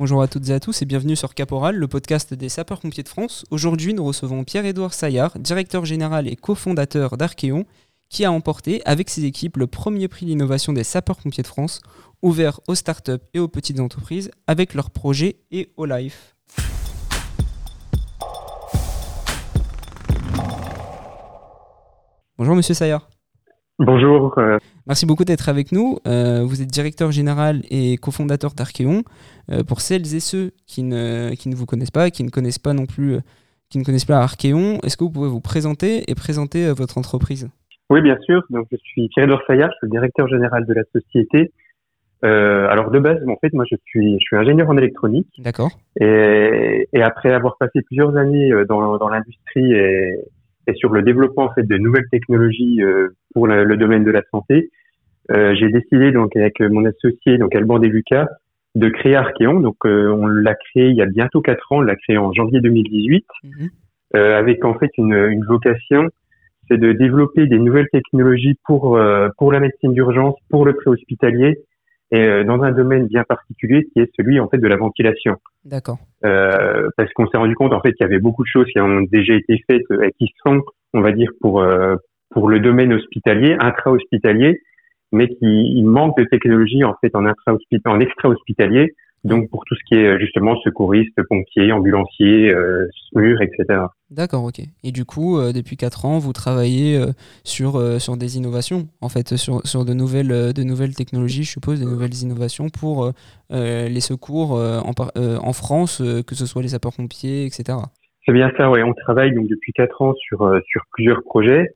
Bonjour à toutes et à tous et bienvenue sur Caporal, le podcast des sapeurs-pompiers de France. Aujourd'hui, nous recevons Pierre-Édouard Saillard, directeur général et cofondateur d'Archeon, qui a emporté avec ses équipes le premier prix d'innovation des sapeurs-pompiers de France, ouvert aux startups et aux petites entreprises avec leurs projets et au life. Bonjour Monsieur Saillard. Bonjour. Euh, Merci beaucoup d'être avec nous. Euh, vous êtes directeur général et cofondateur d'Archeon. Euh, pour celles et ceux qui ne, qui ne vous connaissent pas, qui ne connaissent pas non plus, qui ne connaissent pas Archeon, est-ce que vous pouvez vous présenter et présenter euh, votre entreprise? Oui, bien sûr. Donc, je suis Thierry Dorsayard, je suis le directeur général de la société. Euh, alors de base, en fait, moi, je suis, je suis ingénieur en électronique. D'accord. Et, et après avoir passé plusieurs années dans, dans l'industrie et, et sur le développement en fait de nouvelles technologies pour le, le, domaine de la santé, euh, j'ai décidé donc avec mon associé donc Alban Lucas de créer Archeon. Donc euh, on l'a créé il y a bientôt quatre ans, on l'a créé en janvier 2018 Mhm. euh, avec en fait une, une vocation, c'est de développer des nouvelles technologies pour euh, pour la médecine d'urgence, pour le préhospitalier et euh, dans un domaine bien particulier qui est celui en fait de la ventilation. D'accord. Euh, parce qu'on s'est rendu compte en fait qu'il y avait beaucoup de choses qui ont déjà été faites euh, et qui sont, on va dire, pour euh, pour le domaine hospitalier, intra-hospitalier, mais qui il manque de technologie en fait en extra-hospitalier. Donc pour tout ce qui est justement secouriste, pompiers, ambulanciers, euh, SMUR, etc. D'accord, ok. Et du coup, euh, depuis 4 ans, vous travaillez euh, sur, euh, sur des innovations, en fait, sur, sur de, nouvelles, euh, de nouvelles technologies, je suppose, des nouvelles innovations pour euh, euh, les secours euh, en, euh, en France, euh, que ce soit les sapeurs-pompiers, etc. C'est bien ça, ouais. On travaille donc depuis quatre ans sur euh, sur plusieurs projets.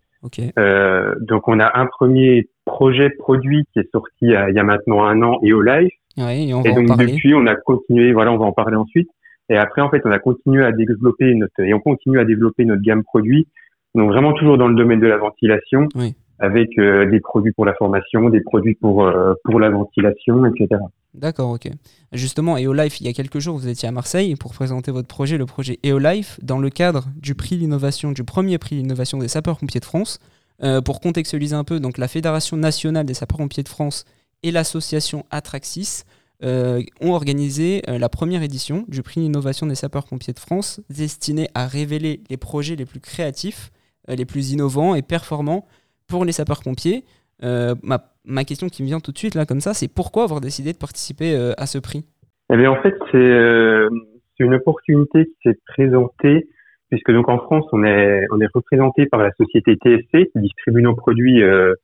Euh, donc on a un premier projet produit qui est sorti il y a, il y a maintenant un an et au live. ouais, et on va donc depuis, on a continué, voilà, on va en parler ensuite. Et après, en fait, on a continué à développer notre, et on continue à développer notre gamme produit. Donc vraiment toujours dans le domaine de la ventilation, Oui. avec euh, des produits pour la formation, des produits pour euh, pour la ventilation, etc. D'accord, ok. Justement, EOLife, il y a quelques jours, vous étiez à Marseille pour présenter votre projet, le projet EOLife, dans le cadre du prix d'innovation, du premier prix d'innovation des sapeurs-pompiers de France. Euh, pour contextualiser un peu, donc la Fédération nationale des sapeurs-pompiers de France et l'association Atraxis euh, ont organisé euh, la première édition du prix d'innovation des sapeurs-pompiers de France, destinée à révéler les projets les plus créatifs, les plus innovants et performants pour les sapeurs-pompiers. Ma, ma question qui me vient tout de suite là comme ça, c'est pourquoi avoir décidé de participer à ce prix? Eh bien, en fait, c'est une opportunité qui s'est présentée puisque donc en France, on est on est représenté par la société TSC qui distribue nos produits euh,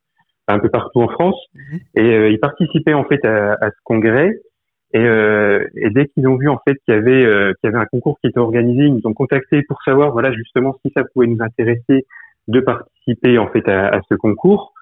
un peu partout en France Mhm. et euh, ils participaient en fait à, à ce congrès et, euh, et dès qu'ils ont vu en fait qu'il y avait euh, qu'il y avait un concours qui était organisé, ils nous ont contactés pour savoir voilà justement si ça pouvait nous intéresser de participer en fait à, à ce concours.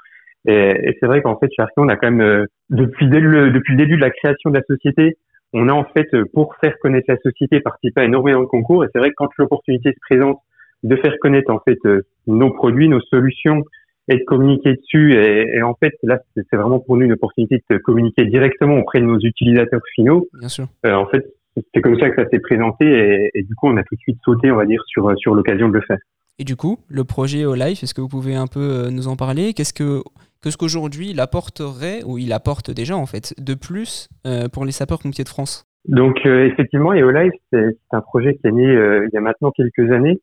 Et, et c'est vrai qu'en fait chez Archeon, on a quand même euh, depuis dès le depuis le début de la création de la société, on a en fait euh, pour faire connaître la société participé à énormément de concours. Et c'est vrai que quand l'opportunité se présente de faire connaître en fait euh, nos produits, nos solutions et de communiquer dessus. Et, et en fait, là, c'est vraiment pour nous une opportunité de communiquer directement auprès de nos utilisateurs finaux. Bien sûr. Euh, en fait, c'est comme ça que ça s'est présenté et, et du coup, on a tout de suite sauté, on va dire, sur sur l'occasion de le faire. Et du coup, le projet EOLife, est-ce que vous pouvez un peu nous en parler? Qu'est-ce que qu'est-ce qu'aujourd'hui il apporterait, ou il apporte déjà en fait, de plus euh, pour les sapeurs-pompiers de France Donc euh, effectivement, EOLife, c'est un projet qui est né euh, il y a maintenant quelques années.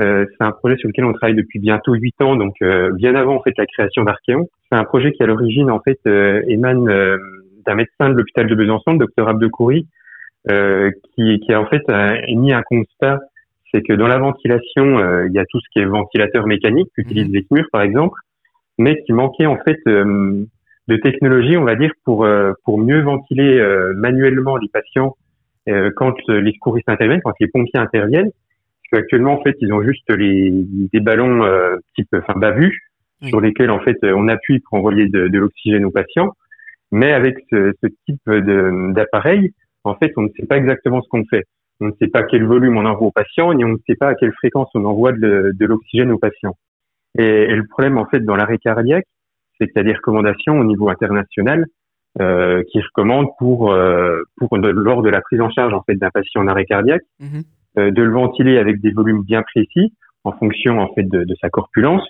Euh, c'est un projet sur lequel on travaille depuis bientôt huit ans, donc euh, bien avant en fait la création d'Archeon. C'est un projet qui à l'origine en fait euh, émane d'un médecin de l'hôpital de Besançon, le docteur Abdecoury, qui, qui a en fait émis un constat, c'est que dans la ventilation, il y a tout ce qui est ventilateur mécanique, qu'utilisent les SMUR par exemple, mais qu'il manquait en fait euh, de technologie, on va dire, pour euh, pour mieux ventiler euh, manuellement les patients euh, quand les secouristes interviennent, quand les pompiers interviennent. Parce qu'actuellement, en fait, ils ont juste les des ballons euh, type, enfin bavu, Oui. sur lesquels en fait on appuie pour envoyer de, de l'oxygène aux patients. Mais avec ce, ce type de- d'appareil, en fait, on ne sait pas exactement ce qu'on fait. On ne sait pas quel volume on envoie aux patients, ni on ne sait pas à quelle fréquence on envoie de, de l'oxygène aux patients. Et, et le problème, en fait, dans l'arrêt cardiaque, c'est qu'il y a des recommandations au niveau international euh, qui recommandent pour, euh, pour de- lors de la prise en charge en fait d'un patient en arrêt cardiaque, Mhm. euh, de le ventiler avec des volumes bien précis en fonction en fait de, de sa corpulence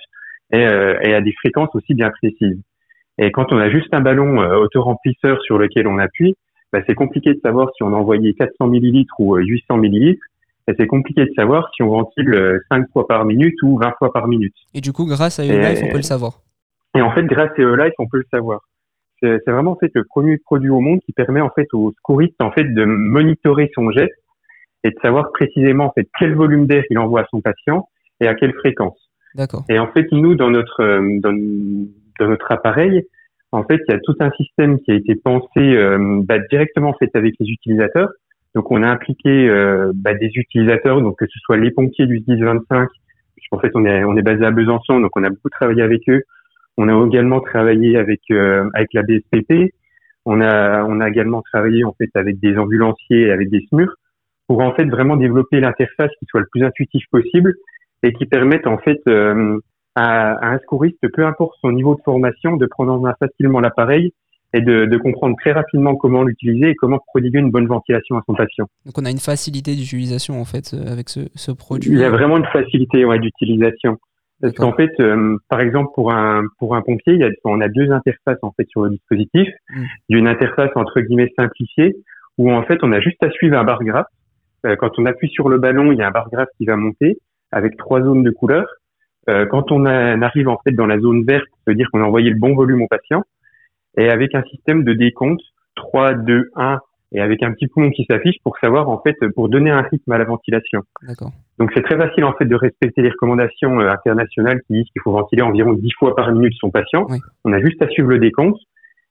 et, euh, et à des fréquences aussi bien précises. Et quand on a juste un ballon euh, autoremplisseur sur lequel on appuie, bah, c'est compliqué de savoir si on a envoyé 400 millilitres ou 800 millilitres. Et c'est compliqué de savoir si on ventile 5 fois par minute ou 20 fois par minute. Et du coup, grâce à EOLife, on peut le savoir. Et en fait, grâce à EOLife, on peut le savoir. C'est vraiment en fait le premier produit au monde qui permet en fait au secouriste en fait de monitorer son geste et de savoir précisément en fait quel volume d'air il envoie à son patient et à quelle fréquence. D'accord. Et en fait, nous dans notre euh, dans, dans, notre appareil, en fait, il y a tout un système qui a été pensé euh, bah, directement en fait avec les utilisateurs. Donc, on a impliqué euh, bah, des utilisateurs, donc que ce soit les pompiers du 10-25, puisqu'en fait, on est on est basé à Besançon, donc on a beaucoup travaillé avec eux. On a également travaillé avec avec la BSPP. On a on a également travaillé en fait avec des ambulanciers et avec des SMUR pour en fait vraiment développer l'interface qui soit le plus intuitif possible et qui permette en fait euh, à, un secouriste, peu importe son niveau de formation, de prendre en main facilement l'appareil et de, de, comprendre très rapidement comment l'utiliser et comment prodiguer une bonne ventilation à son patient. Donc on a une facilité d'utilisation en fait euh, avec ce, ce, produit. Il y a vraiment une facilité ouais, d'utilisation. Parce qu'en fait, euh, par exemple, pour un pour un pompier, il y a, on a deux interfaces en fait sur le dispositif. Mm. Il y a une interface entre guillemets simplifiée où en fait on a juste à suivre un bar graphe euh, quand on appuie sur le ballon, il y a un bar graphe qui va monter avec trois zones de couleurs. Euh, quand on, arrive en fait dans la zone verte, ça veut dire qu'on a envoyé le bon volume au patient. Et avec un système de décompte 3, 2, 1 et avec un petit poumon qui s'affiche pour savoir en fait pour donner un rythme à la ventilation. Donc c'est très facile en fait de respecter les recommandations euh, internationales qui disent qu'il faut ventiler environ 10 fois par minute son patient. On a juste à suivre le décompte.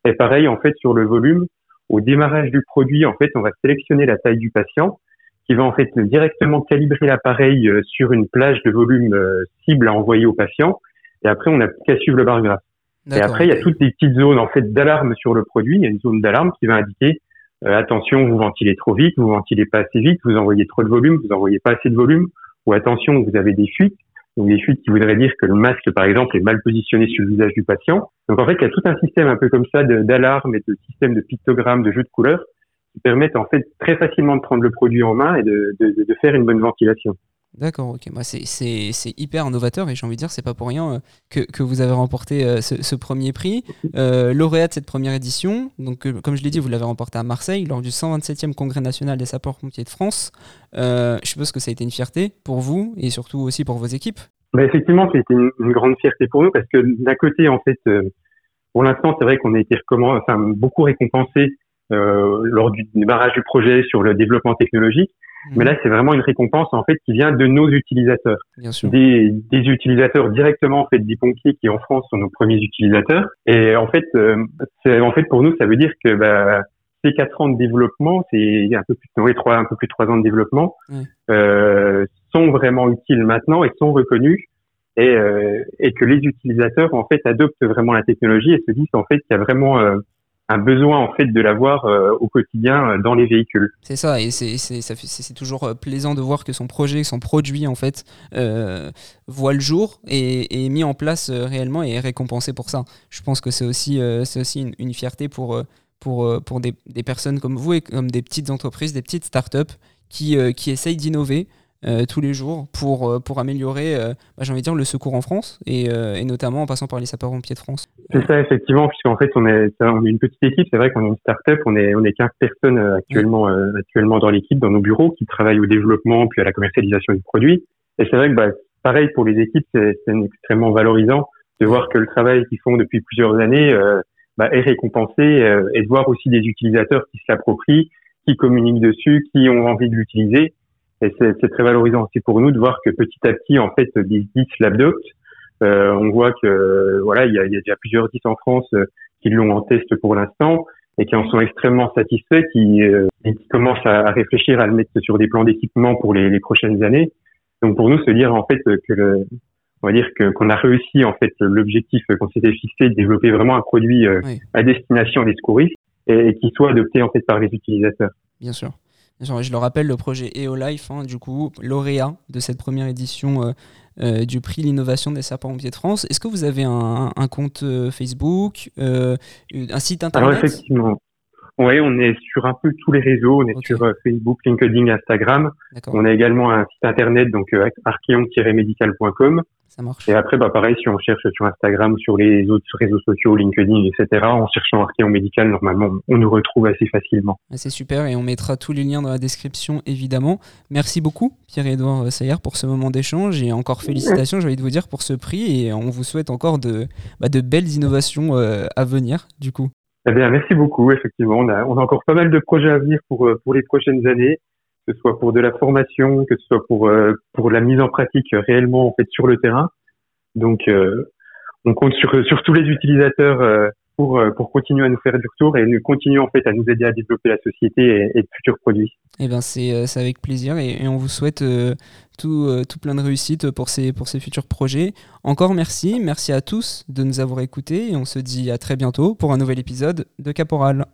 Et pareil en fait sur le volume, au démarrage du produit en fait on va sélectionner la taille du patient qui va en fait directement calibrer l'appareil euh, sur une plage de volume euh, cible à envoyer au patient. Et après, on n'a plus qu'à suivre le bar graphe. Et après, il y a toutes les petites zones en fait d'alarme sur le produit. Il y a une zone d'alarme qui va indiquer euh, attention, vous ventilez trop vite, vous ventilez pas assez vite, vous envoyez trop de volume, vous envoyez pas assez de volume, ou attention, vous avez des fuites. Donc des fuites qui voudraient dire que le masque, par exemple, est mal positionné sur le visage du patient. Donc en fait, il y a tout un système un peu comme ça d'alarme et de système de pictogrammes, de jeux de couleurs qui permettent en fait très facilement de prendre le produit en main et de, de, de faire une bonne ventilation. D'accord, ok. Bah, c'est hyper innovateur et j'ai envie de dire, c'est pas pour rien euh, que, que, vous avez remporté euh, ce, premier prix. Euh, lauréat de cette première édition, donc comme je l'ai dit, vous l'avez remporté à Marseille lors du 127e Congrès national des sapeurs-pompiers de France. je suppose que ça a été une fierté pour vous et surtout aussi pour vos équipes. Bah, effectivement, c'était une, grande fierté pour nous parce que d'un côté, en fait, pour l'instant, c'est vrai qu'on a été beaucoup récompensé lors du démarrage du projet sur le développement technologique. Mhm. Mais là, c'est vraiment une récompense en fait qui vient de nos utilisateurs, Des, des, utilisateurs directement en fait des pompiers qui en France sont nos premiers utilisateurs. Et en fait, euh, en fait pour nous, ça veut dire que bah, ces quatre ans de développement, c'est un peu plus oui, trois, un peu plus de trois ans de développement, euh, sont vraiment utiles maintenant et sont reconnus. Et, euh, et que les utilisateurs en fait adoptent vraiment la technologie et se disent en fait qu'il y a vraiment euh, un besoin en fait de l'avoir euh, au quotidien euh, dans les véhicules. C'est ça, et c'est toujours euh, plaisant de voir que son projet, son produit en fait voit le jour et est mis en place réellement et est récompensé pour ça. Je pense que c'est aussi, aussi une, une, fierté pour, pour, pour des, des, personnes comme vous et comme des petites entreprises, des petites startups qui, qui essayent d'innover. Euh, tous les jours pour, euh, pour améliorer, euh, bah, j'ai envie de dire, le secours en France et, notamment en passant par les sapeurs-pompiers de France. C'est ça, effectivement, puisqu'en fait, on est, on est une petite équipe. C'est vrai qu'on est une start-up. On est, on est 15 personnes actuellement, actuellement dans l'équipe, dans nos bureaux, qui travaillent au développement puis à la commercialisation du produit. Et c'est vrai que, bah, pareil, pour les équipes, c'est extrêmement valorisant de voir que le travail qu'ils font depuis plusieurs années bah, est récompensé et de voir aussi des utilisateurs qui se l'approprient, qui communiquent dessus, qui ont envie de l'utiliser et c'est très valorisant aussi pour nous de voir que petit à petit, en fait, des 10 l'adoptent. Euh, on voit que voilà, il y a, y a, déjà plusieurs 10 en France euh, qui l'ont en test pour l'instant et qui en sont extrêmement satisfaits, qui, euh, et qui commencent à, réfléchir à le mettre sur des plans d'équipement pour les, les, prochaines années. Donc pour nous, se dire en fait que le, on va dire que qu'on a réussi en fait l'objectif qu'on s'était fixé de développer vraiment un produit euh, à destination des secouristes et, et qui soit adopté en fait par les utilisateurs. Bien sûr. Je le rappelle, le projet EOLife, hein, du coup, lauréat de cette première édition euh, euh, du prix L'innovation des sapeurs-pompiers de France. Est-ce que vous avez un, compte euh, Facebook, un site internet? Alors, effectivement. Oui, on est sur un peu tous les réseaux. On est sur Facebook, LinkedIn, Instagram. On a également un site internet, donc archeon-médical.com. Ça marche. Et après, bah, pareil, si on cherche sur Instagram sur les autres réseaux sociaux, LinkedIn, etc., en cherchant Archéon Médical, normalement, on nous retrouve assez facilement. Ah, c'est super et on mettra tous les liens dans la description, évidemment. Merci beaucoup, Pierre-Édouard Sayer, pour ce moment d'échange et encore félicitations, j'ai envie de vous dire, pour ce prix et on vous souhaite encore de, bah, de belles innovations euh, à venir, du coup. Eh bien, merci beaucoup, effectivement. On a, on a encore pas mal de projets à venir pour, euh, pour les prochaines années ce soit pour de la formation, que ce soit pour euh, pour la mise en pratique réellement en fait sur le terrain. Donc euh, on compte sur sur tous les utilisateurs euh, pour pour continuer à nous faire du retour et nous continuer en fait à nous aider à développer la société et, et de futurs produits. Eh ben c'est avec plaisir et, on vous souhaite tout, tout plein de réussite pour ces pour ces futurs projets. Encore merci, merci à tous de nous avoir écoutés et on se dit à très bientôt pour un nouvel épisode de Caporal.